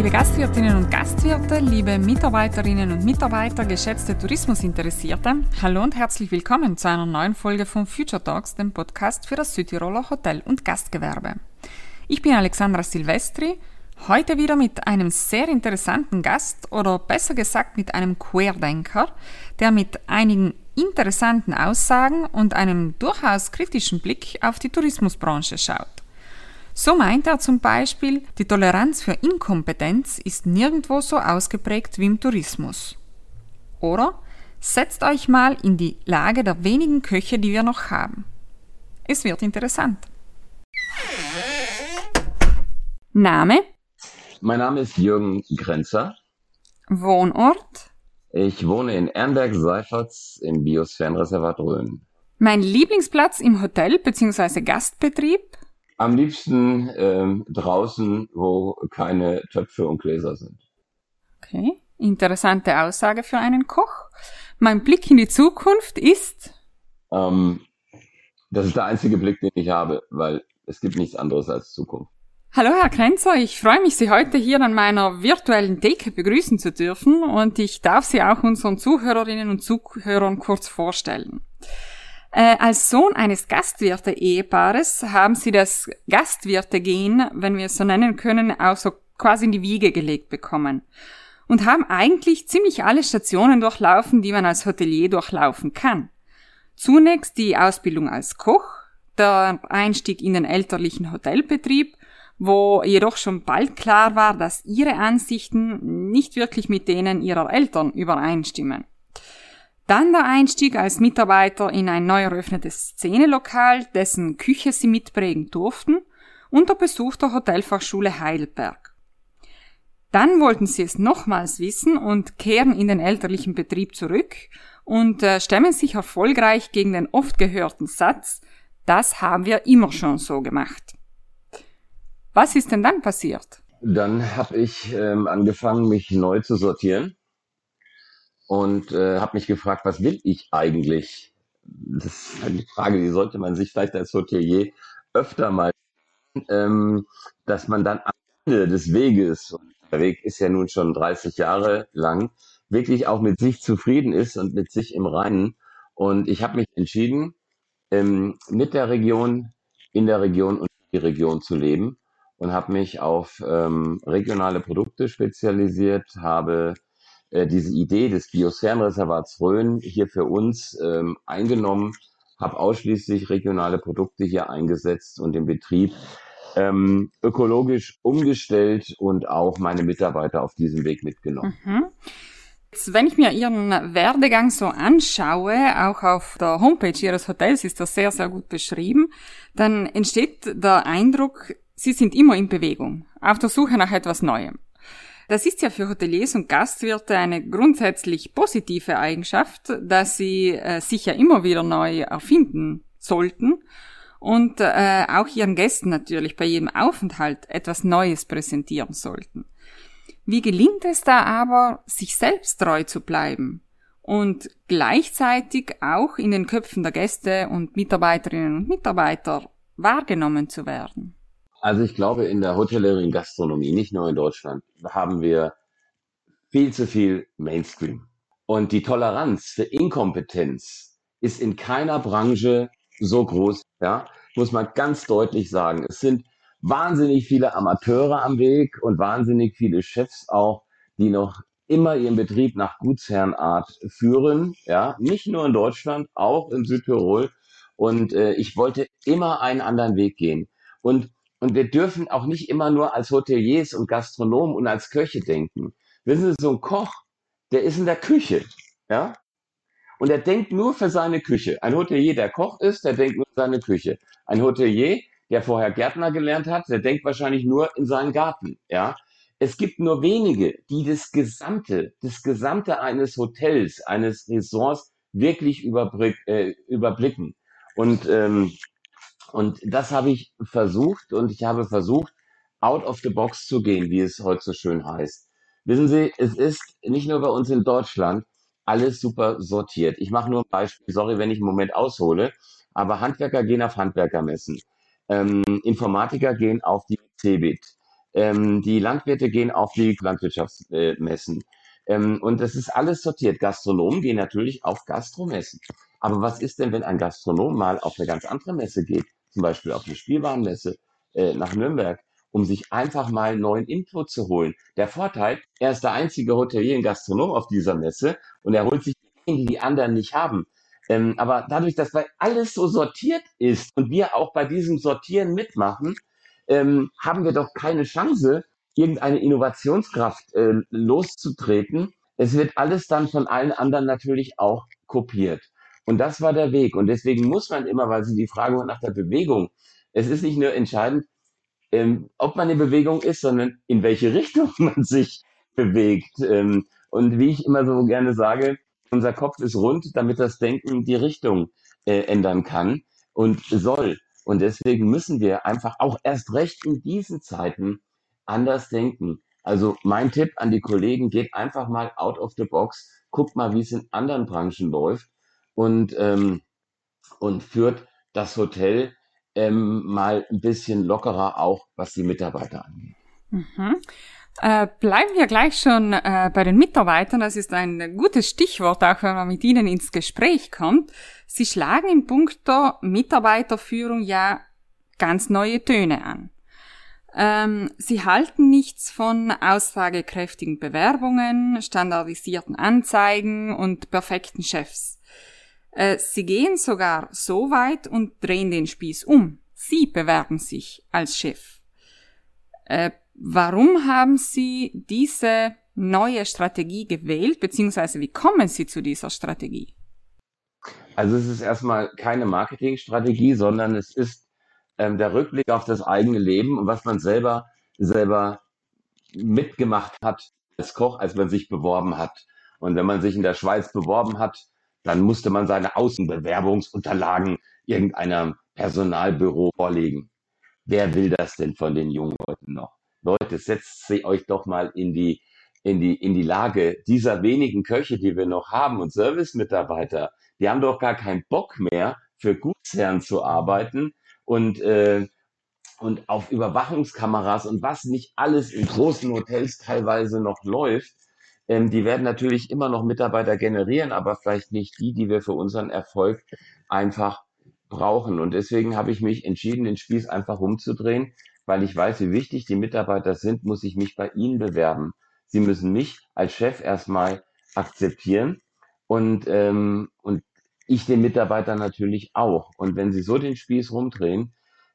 liebe Gastwirtinnen und Gastwirte, liebe Mitarbeiterinnen und Mitarbeiter, geschätzte Tourismusinteressierte, hallo und herzlich willkommen zu einer neuen Folge von Future Talks, dem Podcast für das Südtiroler Hotel- und Gastgewerbe. Ich bin Alexandra Silvestri, heute wieder mit einem sehr interessanten Gast oder besser gesagt mit einem Querdenker, der mit einigen interessanten Aussagen und einem durchaus kritischen Blick auf die Tourismusbranche schaut. So meint er zum Beispiel, die Toleranz für Inkompetenz ist nirgendwo so ausgeprägt wie im Tourismus. Oder setzt euch mal in die Lage der wenigen Köche, die wir noch haben. Es wird interessant. Name? Mein Name ist Jürgen Grenzer. Wohnort? Ich wohne in Ernberg-Seiferts im Biosphärenreservat Rhön. Mein Lieblingsplatz im Hotel bzw. Gastbetrieb? Am liebsten ähm, draußen, wo keine Töpfe und Gläser sind. Okay, interessante Aussage für einen Koch. Mein Blick in die Zukunft ist? Ähm, das ist der einzige Blick, den ich habe, weil es gibt nichts anderes als Zukunft. Hallo Herr Krenzer, ich freue mich, Sie heute hier an meiner virtuellen Theke begrüßen zu dürfen und ich darf Sie auch unseren Zuhörerinnen und Zuhörern kurz vorstellen. Äh, als Sohn eines Gastwirte-Ehepaares haben sie das Gastwirte-Gen, wenn wir es so nennen können, auch so quasi in die Wiege gelegt bekommen. Und haben eigentlich ziemlich alle Stationen durchlaufen, die man als Hotelier durchlaufen kann. Zunächst die Ausbildung als Koch, der Einstieg in den elterlichen Hotelbetrieb, wo jedoch schon bald klar war, dass ihre Ansichten nicht wirklich mit denen ihrer Eltern übereinstimmen. Dann der Einstieg als Mitarbeiter in ein neu eröffnetes Szenelokal, dessen Küche sie mitprägen durften, und der Besuch der Hotelfachschule Heidelberg. Dann wollten sie es nochmals wissen und kehren in den elterlichen Betrieb zurück und äh, stemmen sich erfolgreich gegen den oft gehörten Satz, das haben wir immer schon so gemacht. Was ist denn dann passiert? Dann habe ich ähm, angefangen, mich neu zu sortieren und äh, habe mich gefragt, was will ich eigentlich? Das ist eine Frage, die sollte man sich vielleicht als Hotelier öfter mal, ähm, dass man dann am Ende des Weges, und der Weg ist ja nun schon 30 Jahre lang, wirklich auch mit sich zufrieden ist und mit sich im Reinen. Und ich habe mich entschieden, ähm, mit der Region, in der Region und die Region zu leben und habe mich auf ähm, regionale Produkte spezialisiert, habe äh, diese Idee des Biosphärenreservats Rhön hier für uns ähm, eingenommen, habe ausschließlich regionale Produkte hier eingesetzt und den Betrieb ähm, ökologisch umgestellt und auch meine Mitarbeiter auf diesem Weg mitgenommen. Mhm. Wenn ich mir Ihren Werdegang so anschaue, auch auf der Homepage Ihres Hotels ist das sehr, sehr gut beschrieben, dann entsteht der Eindruck, Sie sind immer in Bewegung, auf der Suche nach etwas Neuem. Das ist ja für Hoteliers und Gastwirte eine grundsätzlich positive Eigenschaft, dass sie äh, sich ja immer wieder neu erfinden sollten und äh, auch ihren Gästen natürlich bei jedem Aufenthalt etwas Neues präsentieren sollten. Wie gelingt es da aber, sich selbst treu zu bleiben und gleichzeitig auch in den Köpfen der Gäste und Mitarbeiterinnen und Mitarbeiter wahrgenommen zu werden? Also ich glaube, in der Hotellerie und Gastronomie, nicht nur in Deutschland, haben wir viel zu viel Mainstream. Und die Toleranz für Inkompetenz ist in keiner Branche so groß, ja, muss man ganz deutlich sagen. Es sind wahnsinnig viele Amateure am Weg und wahnsinnig viele Chefs auch, die noch immer ihren Betrieb nach Gutsherrenart führen, ja, nicht nur in Deutschland, auch in Südtirol. Und äh, ich wollte immer einen anderen Weg gehen. Und und wir dürfen auch nicht immer nur als Hoteliers und Gastronomen und als Köche denken. Wissen Sie, so ein Koch, der ist in der Küche, ja? Und er denkt nur für seine Küche. Ein Hotelier, der Koch ist, der denkt nur für seine Küche. Ein Hotelier, der vorher Gärtner gelernt hat, der denkt wahrscheinlich nur in seinen Garten, ja? Es gibt nur wenige, die das Gesamte, das Gesamte eines Hotels, eines Ressorts wirklich äh, überblicken. Und ähm, und das habe ich versucht und ich habe versucht, out of the box zu gehen, wie es heute so schön heißt. Wissen Sie, es ist nicht nur bei uns in Deutschland alles super sortiert. Ich mache nur ein Beispiel, sorry, wenn ich einen Moment aushole, aber Handwerker gehen auf Handwerkermessen. Ähm, Informatiker gehen auf die CeBIT. Ähm, die Landwirte gehen auf die Landwirtschaftsmessen. Ähm, und das ist alles sortiert. Gastronomen gehen natürlich auf Gastromessen. Aber was ist denn, wenn ein Gastronom mal auf eine ganz andere Messe geht, zum Beispiel auf eine Spielwarenmesse äh, nach Nürnberg, um sich einfach mal neuen Input zu holen? Der Vorteil, er ist der einzige Hotelier und Gastronom auf dieser Messe und er holt sich die, die die anderen nicht haben. Ähm, aber dadurch, dass weil alles so sortiert ist und wir auch bei diesem Sortieren mitmachen, ähm, haben wir doch keine Chance, irgendeine Innovationskraft äh, loszutreten. Es wird alles dann von allen anderen natürlich auch kopiert. Und das war der Weg. Und deswegen muss man immer, weil Sie die Frage nach der Bewegung, es ist nicht nur entscheidend, ähm, ob man in Bewegung ist, sondern in welche Richtung man sich bewegt. Ähm, und wie ich immer so gerne sage, unser Kopf ist rund, damit das Denken die Richtung äh, ändern kann und soll. Und deswegen müssen wir einfach auch erst recht in diesen Zeiten anders denken. Also mein Tipp an die Kollegen, geht einfach mal out of the box, guckt mal, wie es in anderen Branchen läuft und, ähm, und führt das Hotel ähm, mal ein bisschen lockerer auch, was die Mitarbeiter angeht. Mhm. Äh, bleiben wir gleich schon äh, bei den Mitarbeitern. Das ist ein gutes Stichwort, auch wenn man mit Ihnen ins Gespräch kommt. Sie schlagen in puncto Mitarbeiterführung ja ganz neue Töne an. Ähm, sie halten nichts von aussagekräftigen Bewerbungen, standardisierten Anzeigen und perfekten Chefs. Äh, sie gehen sogar so weit und drehen den Spieß um. Sie bewerben sich als Chef. Äh, warum haben Sie diese neue Strategie gewählt, beziehungsweise wie kommen Sie zu dieser Strategie? Also es ist erstmal keine Marketingstrategie, sondern es ist ähm, der Rückblick auf das eigene Leben und was man selber, selber mitgemacht hat als Koch, als man sich beworben hat. Und wenn man sich in der Schweiz beworben hat, dann musste man seine Außenbewerbungsunterlagen irgendeiner Personalbüro vorlegen. Wer will das denn von den jungen Leuten noch? Leute, setzt sie euch doch mal in die, in die, in die Lage dieser wenigen Köche, die wir noch haben und Servicemitarbeiter. Die haben doch gar keinen Bock mehr, für Gutsherren zu arbeiten, und, äh, und auf Überwachungskameras und was nicht alles in großen Hotels teilweise noch läuft, ähm, die werden natürlich immer noch Mitarbeiter generieren, aber vielleicht nicht die, die wir für unseren Erfolg einfach brauchen. Und deswegen habe ich mich entschieden, den Spieß einfach umzudrehen, weil ich weiß, wie wichtig die Mitarbeiter sind, muss ich mich bei ihnen bewerben. Sie müssen mich als Chef erstmal akzeptieren und, ähm, und ich den Mitarbeitern natürlich auch. Und wenn sie so den Spieß rumdrehen,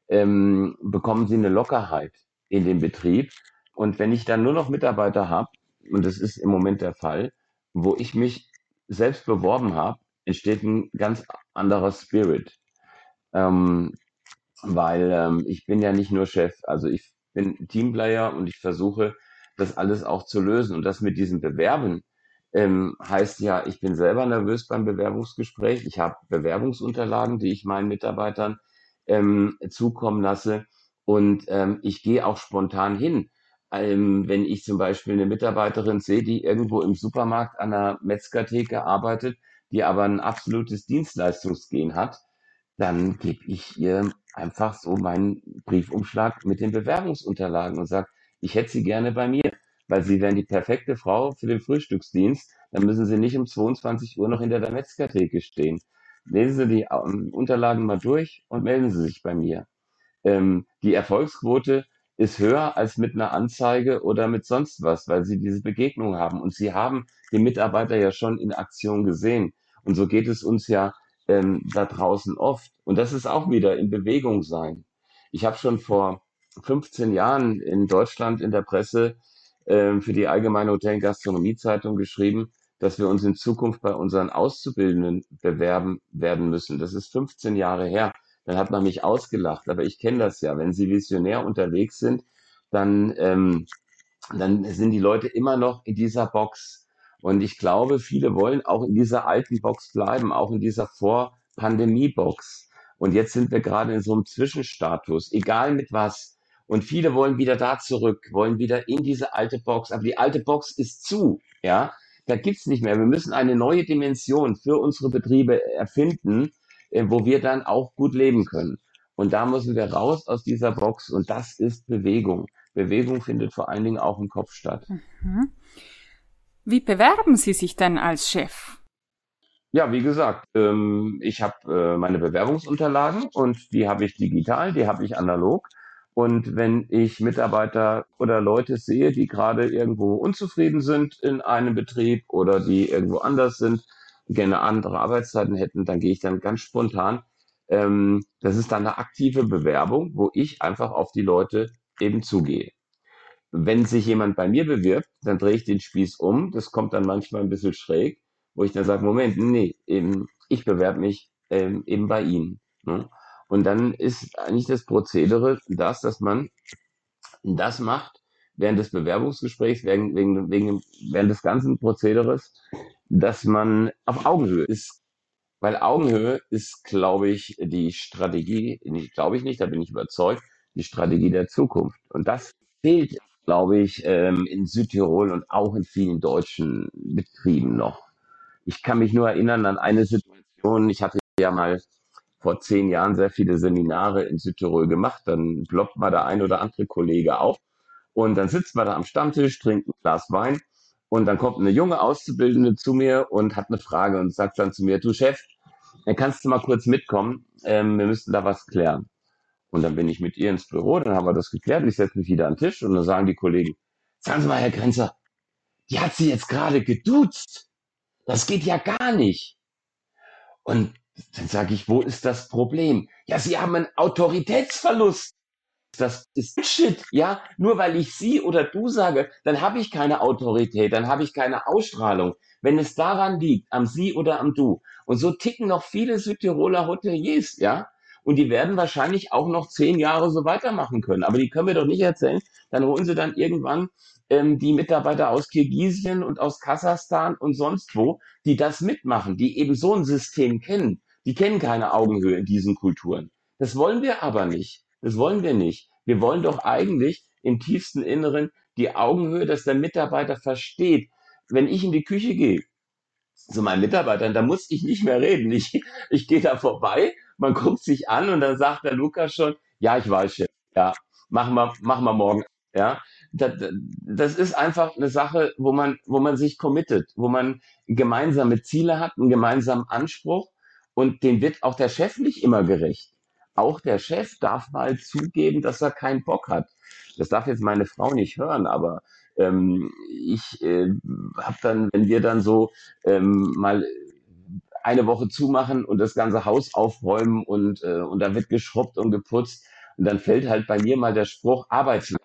ähm, bekommen sie eine Lockerheit in dem Betrieb. Und wenn ich dann nur noch Mitarbeiter habe, und das ist im Moment der Fall, wo ich mich selbst beworben habe, entsteht ein ganz anderer Spirit. Ähm, weil ähm, ich bin ja nicht nur Chef, also ich bin Teamplayer und ich versuche, das alles auch zu lösen. Und das mit diesem Bewerben, ähm, heißt ja, ich bin selber nervös beim Bewerbungsgespräch. Ich habe Bewerbungsunterlagen, die ich meinen Mitarbeitern ähm, zukommen lasse. Und ähm, ich gehe auch spontan hin. Ähm, wenn ich zum Beispiel eine Mitarbeiterin sehe, die irgendwo im Supermarkt an einer Metzgertheke arbeitet, die aber ein absolutes Dienstleistungsgehen hat, dann gebe ich ihr einfach so meinen Briefumschlag mit den Bewerbungsunterlagen und sage, ich hätte sie gerne bei mir weil sie wären die perfekte Frau für den Frühstücksdienst. Dann müssen sie nicht um 22 Uhr noch hinter der Metzgertheke stehen. Lesen Sie die ähm, Unterlagen mal durch und melden Sie sich bei mir. Ähm, die Erfolgsquote ist höher als mit einer Anzeige oder mit sonst was, weil Sie diese Begegnung haben. Und Sie haben die Mitarbeiter ja schon in Aktion gesehen. Und so geht es uns ja ähm, da draußen oft. Und das ist auch wieder in Bewegung sein. Ich habe schon vor 15 Jahren in Deutschland in der Presse ähm, für die Allgemeine Hotel- und Gastronomiezeitung geschrieben, dass wir uns in Zukunft bei unseren Auszubildenden bewerben werden müssen. Das ist 15 Jahre her. Dann hat man mich ausgelacht, aber ich kenne das ja. Wenn Sie visionär unterwegs sind, dann, ähm, dann sind die Leute immer noch in dieser Box. Und ich glaube, viele wollen auch in dieser alten Box bleiben, auch in dieser Vor-Pandemie-Box. Und jetzt sind wir gerade in so einem Zwischenstatus, egal mit was. Und viele wollen wieder da zurück, wollen wieder in diese alte Box. Aber die alte Box ist zu, ja. Da gibt's nicht mehr. Wir müssen eine neue Dimension für unsere Betriebe erfinden, wo wir dann auch gut leben können. Und da müssen wir raus aus dieser Box und das ist Bewegung. Bewegung findet vor allen Dingen auch im Kopf statt. Mhm. Wie bewerben Sie sich denn als Chef? Ja, wie gesagt, ähm, ich habe äh, meine Bewerbungsunterlagen und die habe ich digital, die habe ich analog. Und wenn ich Mitarbeiter oder Leute sehe, die gerade irgendwo unzufrieden sind in einem Betrieb oder die irgendwo anders sind, gerne andere Arbeitszeiten hätten, dann gehe ich dann ganz spontan. Ähm, das ist dann eine aktive Bewerbung, wo ich einfach auf die Leute eben zugehe. Wenn sich jemand bei mir bewirbt, dann drehe ich den Spieß um. Das kommt dann manchmal ein bisschen schräg, wo ich dann sage, Moment, nee, eben, ich bewerbe mich ähm, eben bei Ihnen. Ne? Und dann ist eigentlich das Prozedere das, dass man das macht während des Bewerbungsgesprächs, während, wegen, wegen, während des ganzen Prozederes, dass man auf Augenhöhe ist. Weil Augenhöhe ist, glaube ich, die Strategie, glaube ich nicht, da bin ich überzeugt, die Strategie der Zukunft. Und das fehlt, glaube ich, ähm, in Südtirol und auch in vielen deutschen Betrieben noch. Ich kann mich nur erinnern an eine Situation, ich hatte ja mal vor zehn Jahren sehr viele Seminare in Südtirol gemacht. Dann ploppt mal der ein oder andere Kollege auf und dann sitzt man da am Stammtisch, trinkt ein Glas Wein und dann kommt eine junge Auszubildende zu mir und hat eine Frage und sagt dann zu mir, du Chef, dann kannst du mal kurz mitkommen, ähm, wir müssten da was klären. Und dann bin ich mit ihr ins Büro, dann haben wir das geklärt und ich setze mich wieder an den Tisch und dann sagen die Kollegen, sagen Sie mal, Herr Grenzer, die hat sie jetzt gerade geduzt. Das geht ja gar nicht. Und dann sage ich, wo ist das Problem? Ja, Sie haben einen Autoritätsverlust. Das ist Shit, ja. Nur weil ich Sie oder du sage, dann habe ich keine Autorität, dann habe ich keine Ausstrahlung. Wenn es daran liegt, am Sie oder am Du. Und so ticken noch viele Südtiroler Hoteliers, ja. Und die werden wahrscheinlich auch noch zehn Jahre so weitermachen können. Aber die können wir doch nicht erzählen. Dann holen sie dann irgendwann ähm, die Mitarbeiter aus Kirgisien und aus Kasachstan und sonst wo, die das mitmachen, die eben so ein System kennen die kennen keine Augenhöhe in diesen Kulturen. Das wollen wir aber nicht. Das wollen wir nicht. Wir wollen doch eigentlich im tiefsten Inneren die Augenhöhe, dass der Mitarbeiter versteht. Wenn ich in die Küche gehe zu meinen Mitarbeitern, da muss ich nicht mehr reden. Ich, ich gehe da vorbei, man guckt sich an und dann sagt der Lukas schon, ja, ich weiß schon, ja, machen wir, machen wir morgen, ja. Das, das ist einfach eine Sache, wo man, wo man sich committet, wo man gemeinsame Ziele hat, einen gemeinsamen Anspruch und dem wird auch der Chef nicht immer gerecht. Auch der Chef darf mal zugeben, dass er keinen Bock hat. Das darf jetzt meine Frau nicht hören, aber ähm, ich äh, habe dann, wenn wir dann so ähm, mal eine Woche zumachen und das ganze Haus aufräumen und, äh, und da wird geschrubbt und geputzt und dann fällt halt bei mir mal der Spruch Arbeitslosen.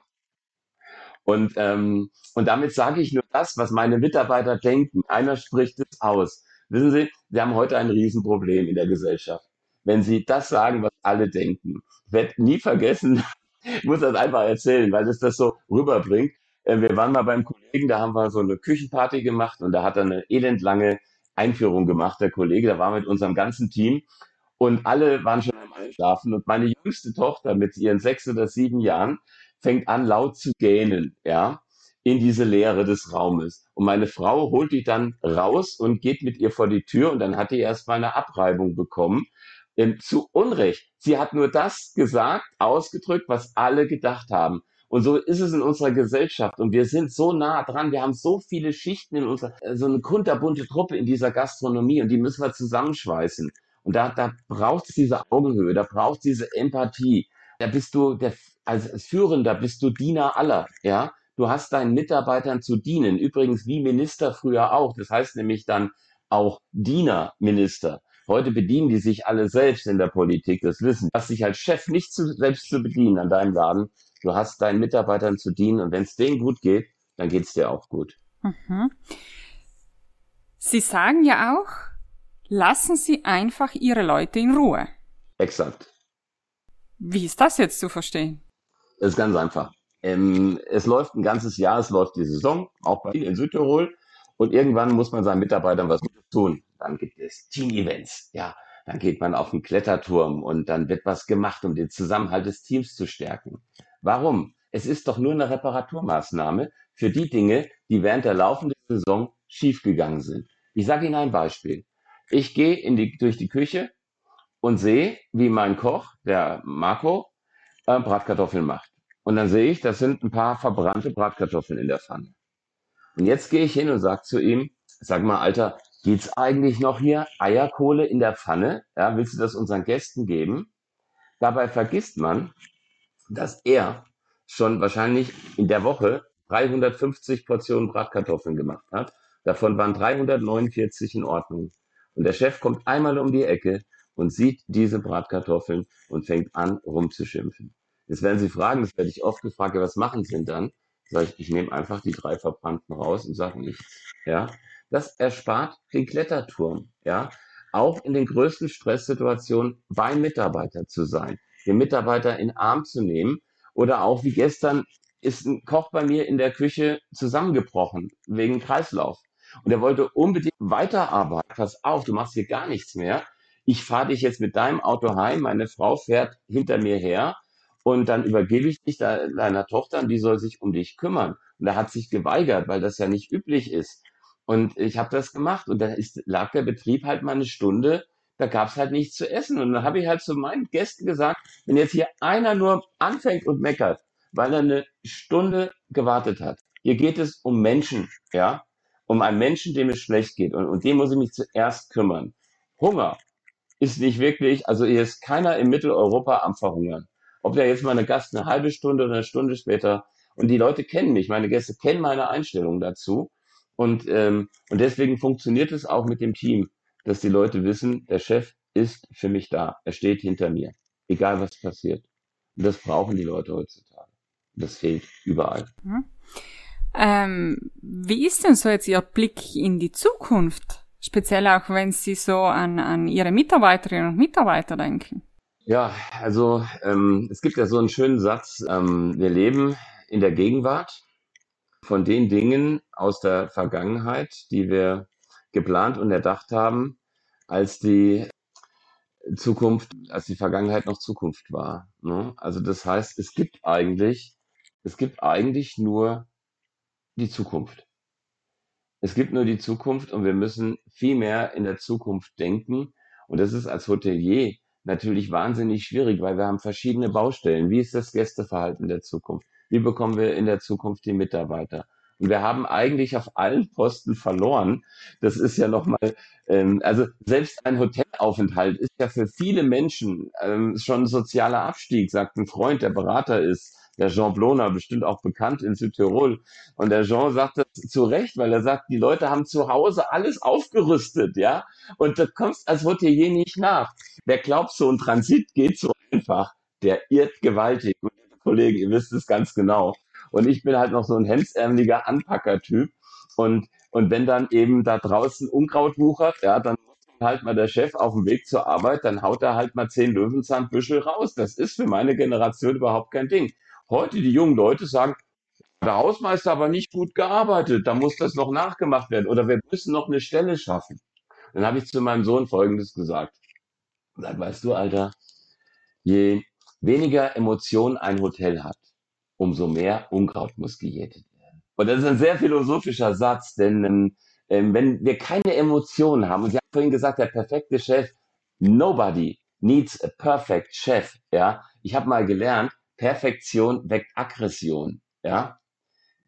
Und, ähm, und damit sage ich nur das, was meine Mitarbeiter denken. Einer spricht es aus. Wissen Sie, wir haben heute ein Riesenproblem in der Gesellschaft. Wenn Sie das sagen, was alle denken, wird nie vergessen, ich muss das einfach erzählen, weil es das so rüberbringt. Äh, wir waren mal beim Kollegen, da haben wir so eine Küchenparty gemacht und da hat er eine elendlange Einführung gemacht, der Kollege, da war mit unserem ganzen Team und alle waren schon am Einschlafen und meine jüngste Tochter mit ihren sechs oder sieben Jahren fängt an laut zu gähnen, ja in diese Leere des Raumes. Und meine Frau holt die dann raus und geht mit ihr vor die Tür und dann hat die erstmal eine Abreibung bekommen. Ähm, zu Unrecht. Sie hat nur das gesagt, ausgedrückt, was alle gedacht haben. Und so ist es in unserer Gesellschaft. Und wir sind so nah dran. Wir haben so viele Schichten in unserer, äh, so eine kunterbunte Truppe in dieser Gastronomie und die müssen wir zusammenschweißen. Und da, da braucht es diese Augenhöhe, da braucht es diese Empathie. Da bist du der, als Führender bist du Diener aller, ja. Du hast deinen Mitarbeitern zu dienen. Übrigens wie Minister früher auch. Das heißt nämlich dann auch Dienerminister. Heute bedienen die sich alle selbst in der Politik, das Wissen. Hast dich als Chef nicht zu, selbst zu bedienen an deinem Laden. Du hast deinen Mitarbeitern zu dienen und wenn es denen gut geht, dann geht es dir auch gut. Mhm. Sie sagen ja auch, lassen Sie einfach Ihre Leute in Ruhe. Exakt. Wie ist das jetzt zu verstehen? Das ist ganz einfach. Ähm, es läuft ein ganzes Jahr, es läuft die Saison, auch bei Ihnen in Südtirol. Und irgendwann muss man seinen Mitarbeitern was tun. Dann gibt es Team-Events, ja. Dann geht man auf den Kletterturm und dann wird was gemacht, um den Zusammenhalt des Teams zu stärken. Warum? Es ist doch nur eine Reparaturmaßnahme für die Dinge, die während der laufenden Saison schiefgegangen sind. Ich sage Ihnen ein Beispiel. Ich gehe in die, durch die Küche und sehe, wie mein Koch, der Marco, äh, Bratkartoffeln macht. Und dann sehe ich, das sind ein paar verbrannte Bratkartoffeln in der Pfanne. Und jetzt gehe ich hin und sage zu ihm, sag mal, Alter, geht's eigentlich noch hier Eierkohle in der Pfanne? Ja, willst du das unseren Gästen geben? Dabei vergisst man, dass er schon wahrscheinlich in der Woche 350 Portionen Bratkartoffeln gemacht hat. Davon waren 349 in Ordnung. Und der Chef kommt einmal um die Ecke und sieht diese Bratkartoffeln und fängt an, rumzuschimpfen. Jetzt werden Sie fragen, das werde ich oft gefragt, was machen Sie denn dann? Sag ich, ich nehme einfach die drei Verbrannten raus und sage nichts. Ja, das erspart den Kletterturm. Ja, auch in den größten Stresssituationen bei Mitarbeiter zu sein, den Mitarbeiter in Arm zu nehmen oder auch wie gestern ist ein Koch bei mir in der Küche zusammengebrochen wegen Kreislauf. Und er wollte unbedingt weiterarbeiten. Pass auf, du machst hier gar nichts mehr. Ich fahre dich jetzt mit deinem Auto heim. Meine Frau fährt hinter mir her und dann übergebe ich dich deiner Tochter und die soll sich um dich kümmern. Und er hat sich geweigert, weil das ja nicht üblich ist. Und ich habe das gemacht und da ist, lag der Betrieb halt mal eine Stunde, da gab es halt nichts zu essen. Und dann habe ich halt zu meinen Gästen gesagt, wenn jetzt hier einer nur anfängt und meckert, weil er eine Stunde gewartet hat. Hier geht es um Menschen, ja, um einen Menschen, dem es schlecht geht. Und, und dem muss ich mich zuerst kümmern. Hunger ist nicht wirklich, also hier ist keiner in Mitteleuropa am Verhungern. Ob der jetzt mal eine Gast eine halbe Stunde oder eine Stunde später. Und die Leute kennen mich, meine Gäste kennen meine Einstellung dazu. Und, ähm, und deswegen funktioniert es auch mit dem Team, dass die Leute wissen, der Chef ist für mich da. Er steht hinter mir. Egal was passiert. Und das brauchen die Leute heutzutage. Das fehlt überall. Mhm. Ähm, wie ist denn so jetzt Ihr Blick in die Zukunft? Speziell auch wenn Sie so an, an Ihre Mitarbeiterinnen und Mitarbeiter denken. Ja, also ähm, es gibt ja so einen schönen Satz, ähm, wir leben in der Gegenwart von den Dingen aus der Vergangenheit, die wir geplant und erdacht haben, als die Zukunft, als die Vergangenheit noch Zukunft war. Ne? Also das heißt, es gibt eigentlich, es gibt eigentlich nur die Zukunft. Es gibt nur die Zukunft und wir müssen viel mehr in der Zukunft denken. Und das ist als Hotelier natürlich wahnsinnig schwierig, weil wir haben verschiedene Baustellen. Wie ist das Gästeverhalten der Zukunft? Wie bekommen wir in der Zukunft die Mitarbeiter? Und wir haben eigentlich auf allen Posten verloren. Das ist ja nochmal, ähm, also selbst ein Hotelaufenthalt ist ja für viele Menschen ähm, schon ein sozialer Abstieg, sagt ein Freund, der Berater ist der Jean Bloner, bestimmt auch bekannt in Südtirol. Und der Jean sagt das zu Recht, weil er sagt, die Leute haben zu Hause alles aufgerüstet, ja. Und da kommst als Hotelier nicht nach. Wer glaubt, so ein Transit geht so einfach, der irrt gewaltig. Kollegen, ihr wisst es ganz genau. Und ich bin halt noch so ein hemsärmeliger Anpacker-Typ. Und, und wenn dann eben da draußen Unkraut wuchert, ja, dann halt mal der Chef auf dem Weg zur Arbeit, dann haut er halt mal zehn Löwenzahnbüschel raus. Das ist für meine Generation überhaupt kein Ding. Heute die jungen Leute sagen, der Hausmeister aber nicht gut gearbeitet, da muss das noch nachgemacht werden oder wir müssen noch eine Stelle schaffen. Dann habe ich zu meinem Sohn Folgendes gesagt. Sag, weißt du, Alter, je weniger Emotionen ein Hotel hat, umso mehr Unkraut muss gejätet werden. Und das ist ein sehr philosophischer Satz, denn ähm, ähm wenn wir keine Emotionen haben, und Sie haben vorhin gesagt, der perfekte Chef, nobody needs a perfect chef, ja. Ich habe mal gelernt, Perfektion weckt Aggression. Ja,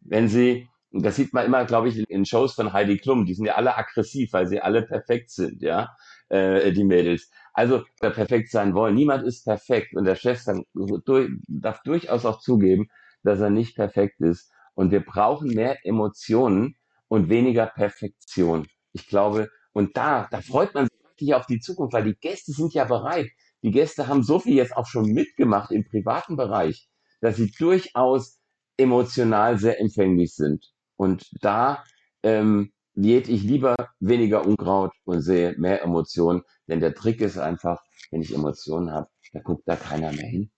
wenn sie, und das sieht man immer, glaube ich, in Shows von Heidi Klum, die sind ja alle aggressiv, weil sie alle perfekt sind, ja, äh, die Mädels. Also perfekt sein wollen. Niemand ist perfekt und der Chef dann durch, darf durchaus auch zugeben, dass er nicht perfekt ist. Und wir brauchen mehr Emotionen und weniger Perfektion. Ich glaube, und da, da freut man sich richtig auf die Zukunft, weil die Gäste sind ja bereit. Die Gäste haben so viel jetzt auch schon mitgemacht im privaten Bereich, dass sie durchaus emotional sehr empfänglich sind. Und da ähm, diät ich lieber weniger Unkraut und sehe mehr Emotionen, denn der Trick ist einfach, wenn ich Emotionen habe, da guckt da keiner mehr hin,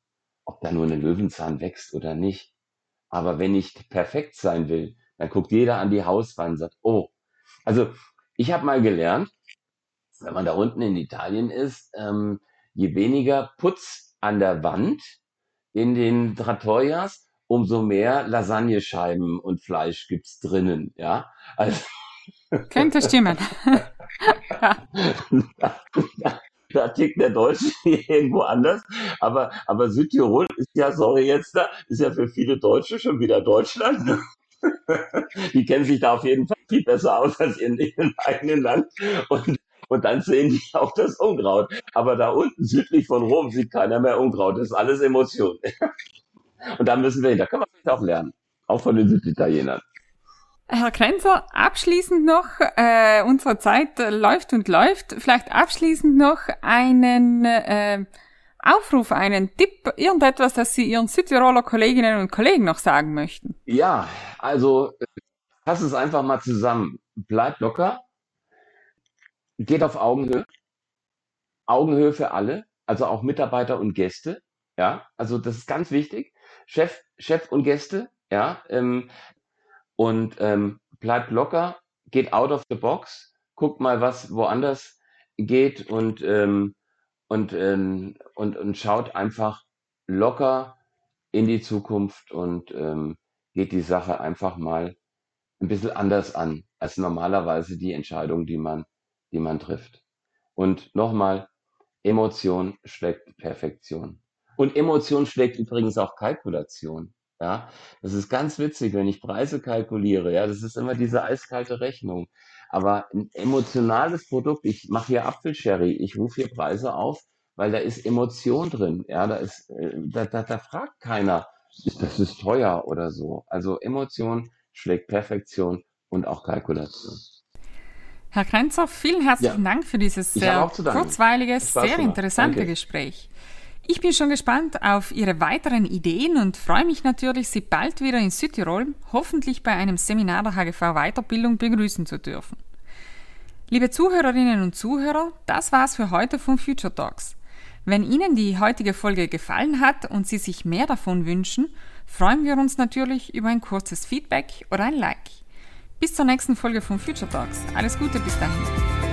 ob da nur ein Löwenzahn wächst oder nicht. Aber wenn ich perfekt sein will, dann guckt jeder an die Hauswand und sagt, oh. Also ich habe mal gelernt, wenn man da unten in Italien ist, ähm, je weniger Putz an der Wand in den Trattorias, umso mehr Lasagnescheiben und Fleisch gibt's drinnen, ja. Also Könnte stimmen. da tickt der Deutsche irgendwo anders. Aber, aber Südtirol ist ja, sorry jetzt da, ist ja für viele Deutsche schon wieder Deutschland. Ne? die kennen sich da auf jeden Fall viel besser aus als in ihrem eigenen Land. Und, und dann sehen die auch das Unkraut. Aber da unten südlich von Rom sieht keiner mehr Unkraut. Das ist alles Emotion. Und da müssen wir hin. Da können wir vielleicht auch lernen. Auch von den Süditalienern. Herr Krenzer, abschließend noch, äh, unsere Zeit läuft und läuft. Vielleicht abschließend noch einen äh, Aufruf, einen Tipp, irgendetwas, das Sie Ihren Südtiroler Kolleginnen und Kollegen noch sagen möchten? Ja, also fass es einfach mal zusammen. Bleibt locker, geht auf Augenhöhe, Augenhöhe für alle, also auch Mitarbeiter und Gäste. Ja, also das ist ganz wichtig. Chef, Chef und Gäste, ja, ähm, und ähm, bleibt locker, geht out of the box, guckt mal, was woanders geht und ähm, und, ähm, und, und schaut einfach locker in die Zukunft und ähm, geht die Sache einfach mal ein bisschen anders an als normalerweise die Entscheidung, die man, die man trifft. Und nochmal, Emotion schlägt Perfektion. Und Emotion schlägt übrigens auch Kalkulation. Ja, das ist ganz witzig, wenn ich Preise kalkuliere. Ja, das ist immer diese eiskalte Rechnung. Aber ein emotionales Produkt, ich mache hier Apfelsherry, ich rufe hier Preise auf, weil da ist Emotion drin. Ja, da ist, äh, da, da, da fragt keiner, ist das ist teuer oder so. Also Emotion schlägt Perfektion und auch Kalkulation. Herr Krenzer, vielen herzlichen ja. Dank für dieses sehr kurzweilige, sehr interessante Danke. Gespräch. Ich bin schon gespannt auf Ihre weiteren Ideen und freue mich natürlich, Sie bald wieder in Südtirol, hoffentlich bei einem Seminar der HGV Weiterbildung begrüßen zu dürfen. Liebe Zuhörerinnen und Zuhörer, das war's für heute von Future Talks. Wenn Ihnen die heutige Folge gefallen hat und Sie sich mehr davon wünschen, freuen wir uns natürlich über ein kurzes Feedback oder ein Like. Bis zur nächsten Folge von Future Talks. Alles Gute bis dahin.